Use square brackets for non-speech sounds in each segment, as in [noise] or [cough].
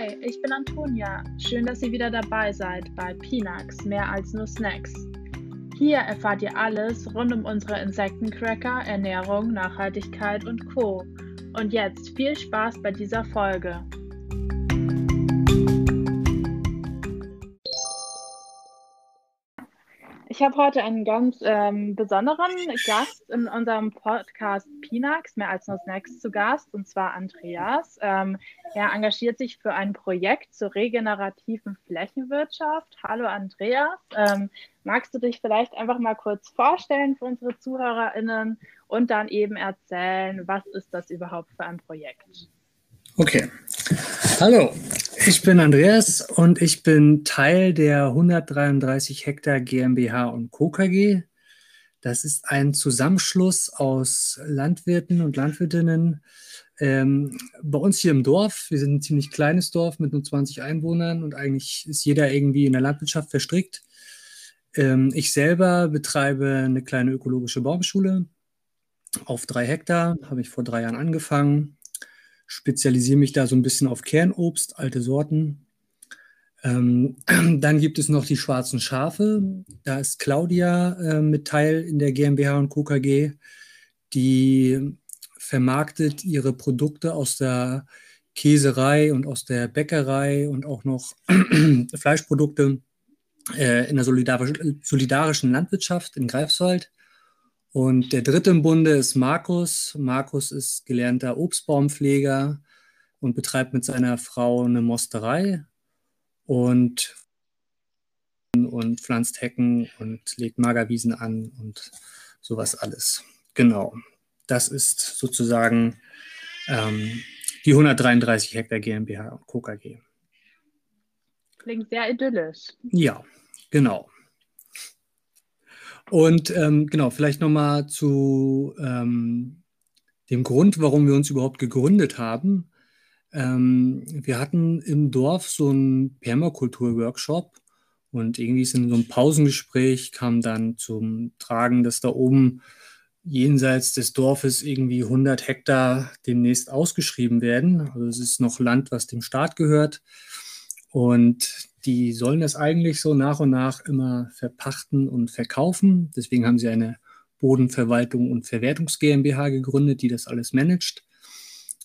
Hi, ich bin Antonia. Schön, dass ihr wieder dabei seid bei Pinax, mehr als nur Snacks. Hier erfahrt ihr alles rund um unsere Insektencracker, Ernährung, Nachhaltigkeit und Co. Und jetzt viel Spaß bei dieser Folge. Ich habe heute einen ganz ähm, besonderen Gast in unserem Podcast Pinax, mehr als nur Snacks zu Gast, und zwar Andreas. Ähm, er engagiert sich für ein Projekt zur regenerativen Flächenwirtschaft. Hallo Andreas, ähm, magst du dich vielleicht einfach mal kurz vorstellen für unsere ZuhörerInnen und dann eben erzählen, was ist das überhaupt für ein Projekt? Okay. Hallo, ich bin Andreas und ich bin Teil der 133 Hektar GmbH und Co. KG. Das ist ein Zusammenschluss aus Landwirten und Landwirtinnen ähm, bei uns hier im Dorf. Wir sind ein ziemlich kleines Dorf mit nur 20 Einwohnern und eigentlich ist jeder irgendwie in der Landwirtschaft verstrickt. Ähm, ich selber betreibe eine kleine ökologische Baumschule auf drei Hektar, habe ich vor drei Jahren angefangen spezialisiere mich da so ein bisschen auf Kernobst, alte Sorten. Ähm, [clears throat] dann gibt es noch die schwarzen Schafe. Da ist Claudia äh, mit Teil in der GmbH und Co. KG, die vermarktet ihre Produkte aus der Käserei und aus der Bäckerei und auch noch [clears throat] Fleischprodukte äh, in der solidarischen Landwirtschaft in Greifswald. Und der dritte im Bunde ist Markus. Markus ist gelernter Obstbaumpfleger und betreibt mit seiner Frau eine Mosterei und, und pflanzt Hecken und legt Magerwiesen an und sowas alles. Genau. Das ist sozusagen ähm, die 133 Hektar GmbH und Co. KG. Klingt sehr idyllisch. Ja, genau. Und ähm, genau, vielleicht nochmal zu ähm, dem Grund, warum wir uns überhaupt gegründet haben. Ähm, wir hatten im Dorf so einen Permakultur-Workshop und irgendwie ist in so einem Pausengespräch kam dann zum Tragen, dass da oben jenseits des Dorfes irgendwie 100 Hektar demnächst ausgeschrieben werden. Also es ist noch Land, was dem Staat gehört. Und die sollen das eigentlich so nach und nach immer verpachten und verkaufen. Deswegen haben sie eine Bodenverwaltung und Verwertungs GmbH gegründet, die das alles managt.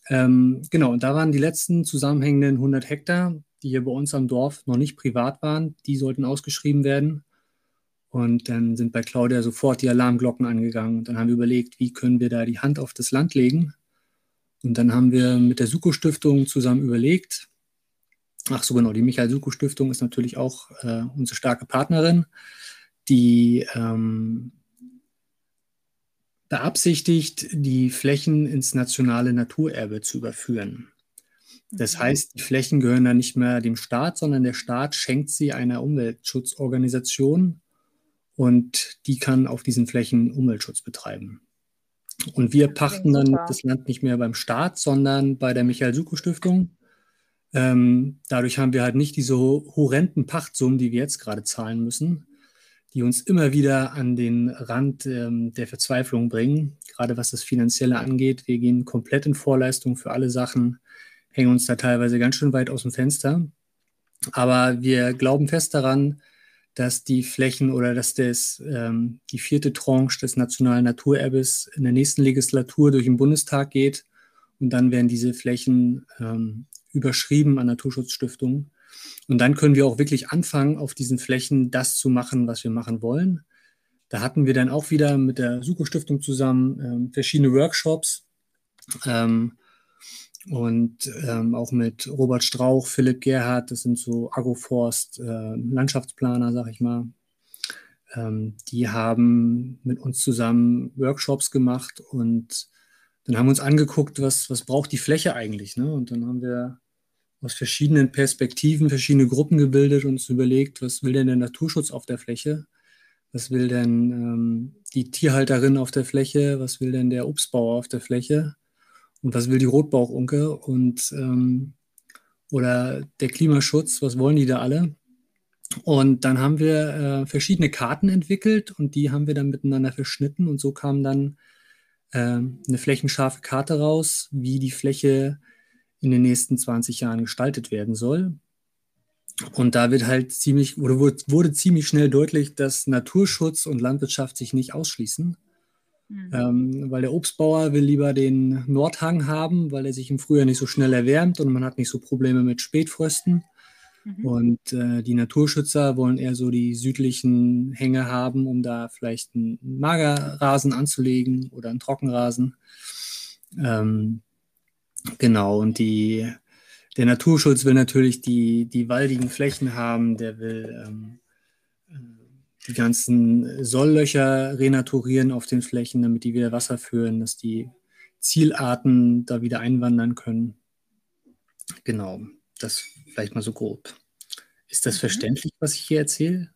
Ähm, genau, und da waren die letzten zusammenhängenden 100 Hektar, die hier bei uns am Dorf noch nicht privat waren, die sollten ausgeschrieben werden. Und dann sind bei Claudia sofort die Alarmglocken angegangen. Und dann haben wir überlegt, wie können wir da die Hand auf das Land legen. Und dann haben wir mit der Suko-Stiftung zusammen überlegt, Ach so, genau. Die Michael Suko Stiftung ist natürlich auch äh, unsere starke Partnerin, die ähm, beabsichtigt, die Flächen ins nationale Naturerbe zu überführen. Das mhm. heißt, die Flächen gehören dann nicht mehr dem Staat, sondern der Staat schenkt sie einer Umweltschutzorganisation und die kann auf diesen Flächen Umweltschutz betreiben. Und wir pachten dann das Land nicht mehr beim Staat, sondern bei der Michael Suko Stiftung. Ähm, dadurch haben wir halt nicht diese horrenden Pachtsummen, die wir jetzt gerade zahlen müssen, die uns immer wieder an den Rand ähm, der Verzweiflung bringen, gerade was das Finanzielle angeht. Wir gehen komplett in Vorleistung für alle Sachen, hängen uns da teilweise ganz schön weit aus dem Fenster. Aber wir glauben fest daran, dass die Flächen oder dass das, ähm, die vierte Tranche des nationalen Naturerbes in der nächsten Legislatur durch den Bundestag geht. Und dann werden diese Flächen ähm, überschrieben an Naturschutzstiftungen. Und dann können wir auch wirklich anfangen, auf diesen Flächen das zu machen, was wir machen wollen. Da hatten wir dann auch wieder mit der Suko-Stiftung zusammen ähm, verschiedene Workshops ähm, und ähm, auch mit Robert Strauch, Philipp Gerhardt, das sind so Agroforst, äh, Landschaftsplaner, sag ich mal. Ähm, die haben mit uns zusammen Workshops gemacht und dann haben wir uns angeguckt, was, was braucht die Fläche eigentlich. Ne? Und dann haben wir aus verschiedenen Perspektiven verschiedene Gruppen gebildet und uns überlegt, was will denn der Naturschutz auf der Fläche? Was will denn ähm, die Tierhalterin auf der Fläche? Was will denn der Obstbauer auf der Fläche? Und was will die Rotbauchunke? Und ähm, oder der Klimaschutz, was wollen die da alle? Und dann haben wir äh, verschiedene Karten entwickelt und die haben wir dann miteinander verschnitten und so kam dann äh, eine flächenscharfe Karte raus, wie die Fläche in den nächsten 20 Jahren gestaltet werden soll. Und da wird halt ziemlich, oder wurde, wurde ziemlich schnell deutlich, dass Naturschutz und Landwirtschaft sich nicht ausschließen. Mhm. Ähm, weil der Obstbauer will lieber den Nordhang haben, weil er sich im Frühjahr nicht so schnell erwärmt und man hat nicht so Probleme mit Spätfrösten. Mhm. Und äh, die Naturschützer wollen eher so die südlichen Hänge haben, um da vielleicht einen Magerrasen anzulegen oder einen Trockenrasen. Ähm, genau, und die, der Naturschutz will natürlich die, die waldigen Flächen haben, der will ähm, die ganzen Solllöcher renaturieren auf den Flächen, damit die wieder Wasser führen, dass die Zielarten da wieder einwandern können. Genau, das vielleicht mal so grob. Ist das mhm. verständlich, was ich hier erzähle?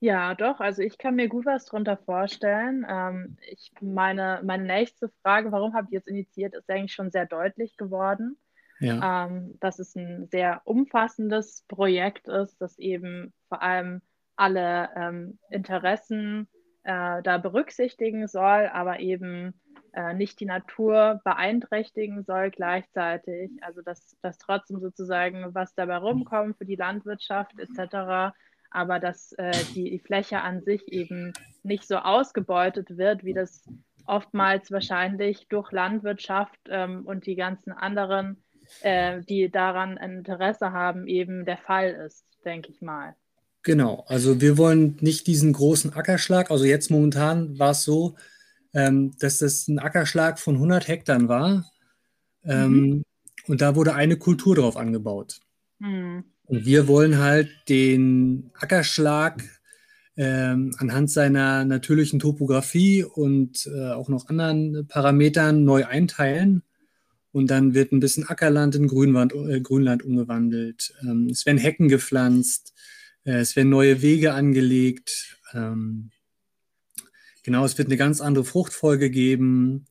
Ja, doch. Also ich kann mir gut was darunter vorstellen. Ähm, ich meine, meine nächste Frage, warum habt ihr es initiiert, ist eigentlich schon sehr deutlich geworden. Ja. Ähm, dass es ein sehr umfassendes Projekt ist, das eben vor allem alle ähm, Interessen äh, da berücksichtigen soll, aber eben äh, nicht die Natur beeinträchtigen soll gleichzeitig. Also dass, dass trotzdem sozusagen was dabei rumkommt für die Landwirtschaft etc., aber dass äh, die, die Fläche an sich eben nicht so ausgebeutet wird, wie das oftmals wahrscheinlich durch Landwirtschaft ähm, und die ganzen anderen, äh, die daran Interesse haben, eben der Fall ist, denke ich mal. Genau, also wir wollen nicht diesen großen Ackerschlag. Also jetzt momentan war es so, ähm, dass das ein Ackerschlag von 100 Hektar war. Ähm, mhm. Und da wurde eine Kultur drauf angebaut. Mhm. Und wir wollen halt den Ackerschlag ähm, anhand seiner natürlichen Topografie und äh, auch noch anderen Parametern neu einteilen. Und dann wird ein bisschen Ackerland in Grünwand, äh, Grünland umgewandelt. Ähm, es werden Hecken gepflanzt. Äh, es werden neue Wege angelegt. Ähm, genau, es wird eine ganz andere Fruchtfolge geben.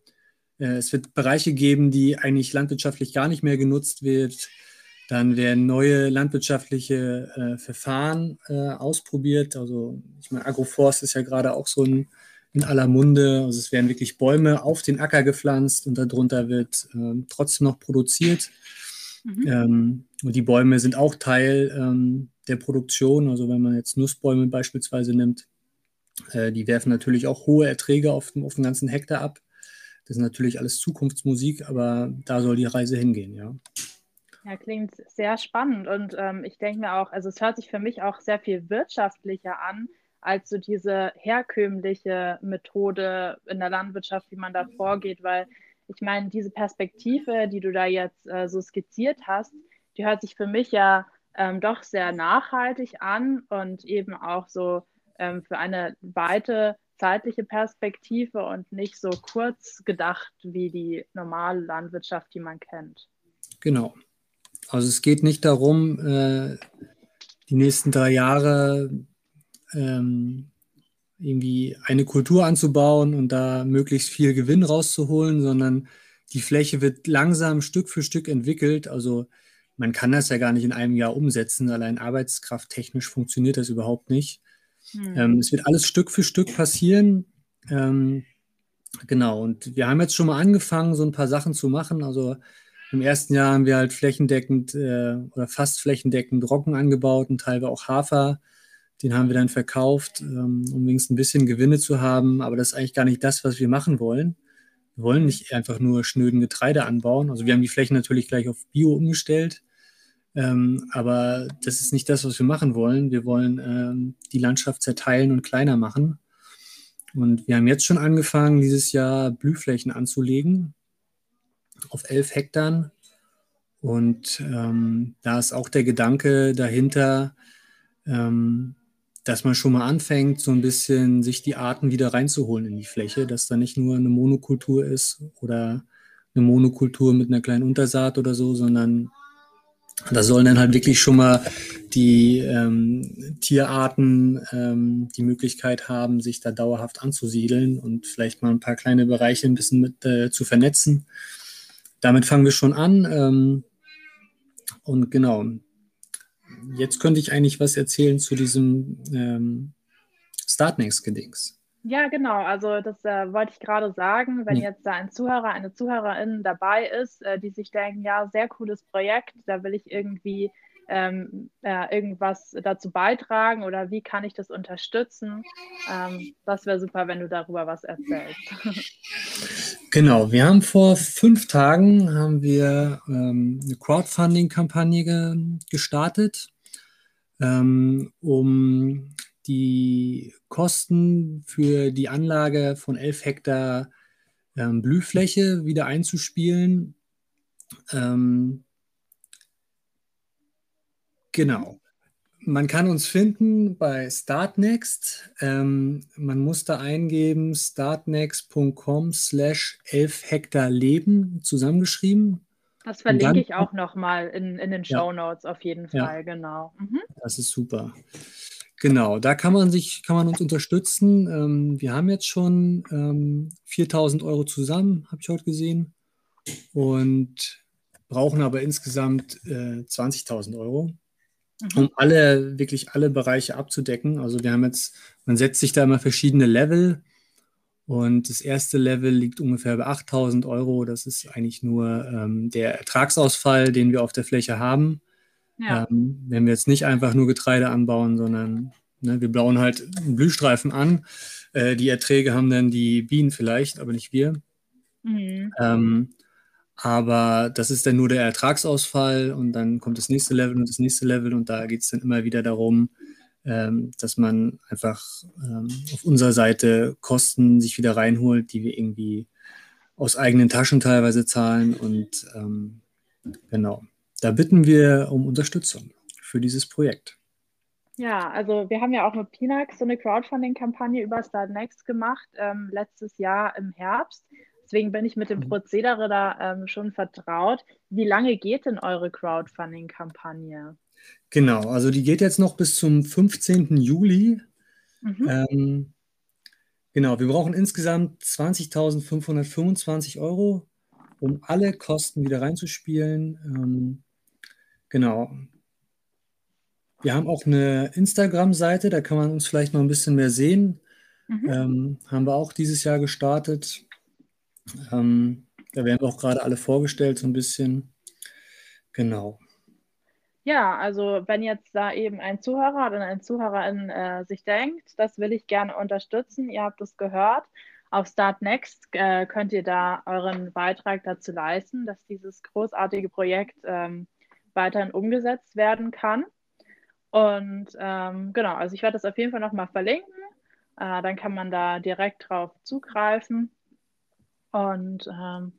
Äh, es wird Bereiche geben, die eigentlich landwirtschaftlich gar nicht mehr genutzt wird. Dann werden neue landwirtschaftliche äh, Verfahren äh, ausprobiert. Also ich meine, Agroforst ist ja gerade auch so ein, in aller Munde. Also es werden wirklich Bäume auf den Acker gepflanzt und darunter wird äh, trotzdem noch produziert. Mhm. Ähm, und die Bäume sind auch Teil ähm, der Produktion. Also wenn man jetzt Nussbäume beispielsweise nimmt, äh, die werfen natürlich auch hohe Erträge auf, auf den ganzen Hektar ab. Das ist natürlich alles Zukunftsmusik, aber da soll die Reise hingehen, ja. Ja, klingt sehr spannend und ähm, ich denke mir auch, also es hört sich für mich auch sehr viel wirtschaftlicher an, als so diese herkömmliche Methode in der Landwirtschaft, wie man da vorgeht, weil ich meine, diese Perspektive, die du da jetzt äh, so skizziert hast, die hört sich für mich ja ähm, doch sehr nachhaltig an und eben auch so ähm, für eine weite zeitliche Perspektive und nicht so kurz gedacht wie die normale Landwirtschaft, die man kennt. Genau. Also es geht nicht darum, äh, die nächsten drei Jahre ähm, irgendwie eine Kultur anzubauen und da möglichst viel Gewinn rauszuholen, sondern die Fläche wird langsam Stück für Stück entwickelt. Also man kann das ja gar nicht in einem Jahr umsetzen. Allein arbeitskrafttechnisch funktioniert das überhaupt nicht. Hm. Ähm, es wird alles Stück für Stück passieren. Ähm, genau, und wir haben jetzt schon mal angefangen, so ein paar Sachen zu machen. Also im ersten Jahr haben wir halt flächendeckend äh, oder fast flächendeckend Roggen angebaut und teilweise auch Hafer. Den haben wir dann verkauft, ähm, um wenigstens ein bisschen Gewinne zu haben. Aber das ist eigentlich gar nicht das, was wir machen wollen. Wir wollen nicht einfach nur schnöden Getreide anbauen. Also wir haben die Flächen natürlich gleich auf Bio umgestellt. Ähm, aber das ist nicht das, was wir machen wollen. Wir wollen ähm, die Landschaft zerteilen und kleiner machen. Und wir haben jetzt schon angefangen, dieses Jahr Blühflächen anzulegen auf elf Hektar. Und ähm, da ist auch der Gedanke dahinter, ähm, dass man schon mal anfängt, so ein bisschen sich die Arten wieder reinzuholen in die Fläche, dass da nicht nur eine Monokultur ist oder eine Monokultur mit einer kleinen Untersaat oder so, sondern da sollen dann halt wirklich schon mal die ähm, Tierarten ähm, die Möglichkeit haben, sich da dauerhaft anzusiedeln und vielleicht mal ein paar kleine Bereiche ein bisschen mit äh, zu vernetzen. Damit fangen wir schon an. Ähm, und genau, jetzt könnte ich eigentlich was erzählen zu diesem ähm, Startnext-Gedings. Ja, genau. Also das äh, wollte ich gerade sagen. Wenn jetzt da ein Zuhörer, eine Zuhörerin dabei ist, äh, die sich denken, ja, sehr cooles Projekt, da will ich irgendwie ähm, äh, irgendwas dazu beitragen oder wie kann ich das unterstützen? Ähm, das wäre super, wenn du darüber was erzählst. [laughs] Genau, wir haben vor fünf Tagen haben wir ähm, eine Crowdfunding-Kampagne ge gestartet, ähm, um die Kosten für die Anlage von 11 Hektar ähm, Blühfläche wieder einzuspielen. Ähm, genau. Man kann uns finden bei Startnext. Ähm, man muss da eingeben startnext.com slash 11 Hektar Leben zusammengeschrieben. Das verlinke dann, ich auch nochmal in, in den Show Notes auf jeden Fall, ja, genau. Mhm. Das ist super. Genau, da kann man sich, kann man uns unterstützen. Ähm, wir haben jetzt schon ähm, 4000 Euro zusammen, habe ich heute gesehen, und brauchen aber insgesamt äh, 20.000 Euro. Um alle, wirklich alle Bereiche abzudecken. Also wir haben jetzt, man setzt sich da immer verschiedene Level und das erste Level liegt ungefähr bei 8000 Euro. Das ist eigentlich nur ähm, der Ertragsausfall, den wir auf der Fläche haben. Ja. Ähm, wenn wir jetzt nicht einfach nur Getreide anbauen, sondern ne, wir bauen halt einen Blühstreifen an. Äh, die Erträge haben dann die Bienen vielleicht, aber nicht wir. Mhm. Ähm, aber das ist dann nur der Ertragsausfall und dann kommt das nächste Level und das nächste Level und da geht es dann immer wieder darum, ähm, dass man einfach ähm, auf unserer Seite Kosten sich wieder reinholt, die wir irgendwie aus eigenen Taschen teilweise zahlen und ähm, genau. Da bitten wir um Unterstützung für dieses Projekt. Ja, also wir haben ja auch mit Pinax so eine Crowdfunding-Kampagne über Start Next gemacht, ähm, letztes Jahr im Herbst. Deswegen bin ich mit dem mhm. Prozedere da ähm, schon vertraut. Wie lange geht denn eure Crowdfunding-Kampagne? Genau, also die geht jetzt noch bis zum 15. Juli. Mhm. Ähm, genau, wir brauchen insgesamt 20.525 Euro, um alle Kosten wieder reinzuspielen. Ähm, Genau. Wir haben auch eine Instagram-Seite, da kann man uns vielleicht noch ein bisschen mehr sehen. Mhm. Ähm, haben wir auch dieses Jahr gestartet. Ähm, da werden auch gerade alle vorgestellt, so ein bisschen. Genau. Ja, also wenn jetzt da eben ein Zuhörer oder eine Zuhörerin äh, sich denkt, das will ich gerne unterstützen, ihr habt es gehört, auf Start Next äh, könnt ihr da euren Beitrag dazu leisten, dass dieses großartige Projekt ähm, weiterhin umgesetzt werden kann. Und ähm, genau, also ich werde das auf jeden Fall nochmal verlinken. Äh, dann kann man da direkt drauf zugreifen. Und ähm,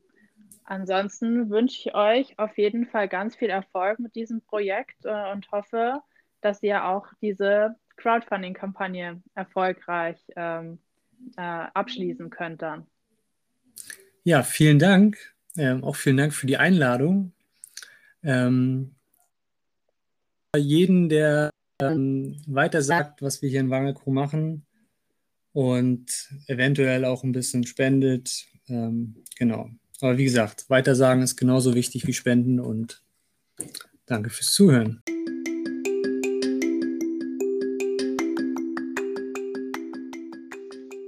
ansonsten wünsche ich euch auf jeden Fall ganz viel Erfolg mit diesem Projekt äh, und hoffe, dass ihr auch diese Crowdfunding-Kampagne erfolgreich ähm, äh, abschließen könnt dann. Ja, vielen Dank. Ähm, auch vielen Dank für die Einladung. Ähm, jeden, der ähm, weiter sagt, was wir hier in Wangelkro machen und eventuell auch ein bisschen spendet. Ähm, genau. Aber wie gesagt, weitersagen ist genauso wichtig wie spenden und danke fürs Zuhören.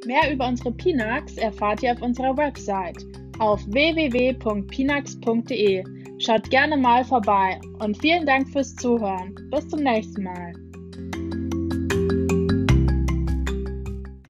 Mehr über unsere Pinax erfahrt ihr auf unserer Website auf www.pinax.de. Schaut gerne mal vorbei und vielen Dank fürs Zuhören. Bis zum nächsten Mal.